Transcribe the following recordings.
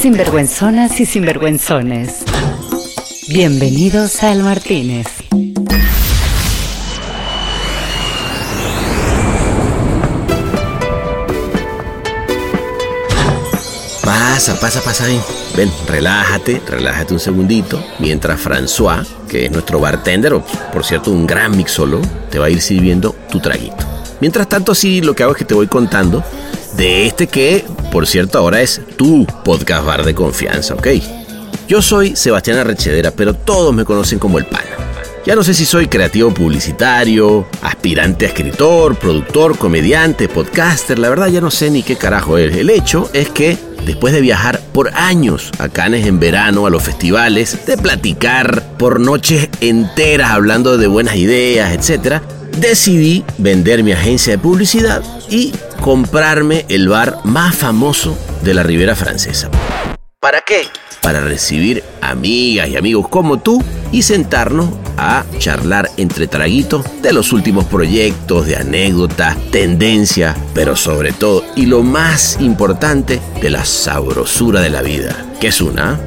Sinvergüenzonas y sinvergüenzones. Bienvenidos al Martínez. Pasa, pasa, pasa bien. Ven, relájate, relájate un segundito, mientras François, que es nuestro bartender, o por cierto un gran mixólogo, te va a ir sirviendo tu traguito. Mientras tanto, sí, lo que hago es que te voy contando de este que, por cierto, ahora es tu podcast bar de confianza, ¿ok? Yo soy Sebastián Arrechedera, pero todos me conocen como el pana. Ya no sé si soy creativo publicitario, aspirante a escritor, productor, comediante, podcaster, la verdad ya no sé ni qué carajo es. El hecho es que después de viajar por años a Cannes en verano, a los festivales, de platicar por noches enteras hablando de buenas ideas, etc., decidí vender mi agencia de publicidad y comprarme el bar más famoso de la Ribera Francesa. ¿Para qué? Para recibir amigas y amigos como tú y sentarnos a charlar entre traguitos de los últimos proyectos, de anécdotas, tendencias, pero sobre todo, y lo más importante, de la sabrosura de la vida, que es una.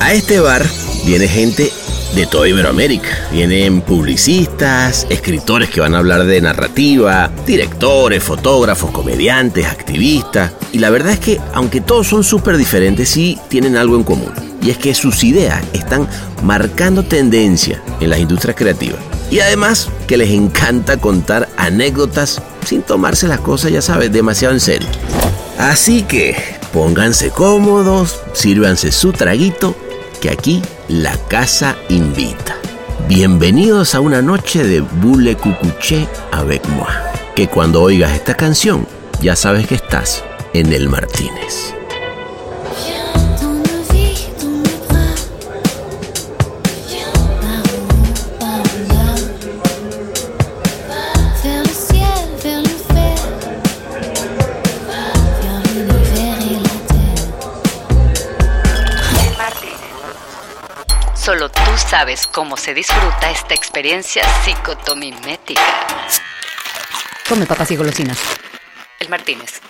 A este bar viene gente de toda Iberoamérica. Vienen publicistas, escritores que van a hablar de narrativa, directores, fotógrafos, comediantes, activistas. Y la verdad es que, aunque todos son súper diferentes, sí tienen algo en común. Y es que sus ideas están marcando tendencia en las industrias creativas. Y además que les encanta contar anécdotas sin tomarse las cosas, ya sabes, demasiado en serio. Así que pónganse cómodos, sírvanse su traguito, que aquí la casa invita. Bienvenidos a una noche de Boule Cucuché avec moi. Que cuando oigas esta canción, ya sabes que estás en el Martínez. Solo tú sabes cómo se disfruta esta experiencia psicotomimética. Come papas y golosinas. El Martínez.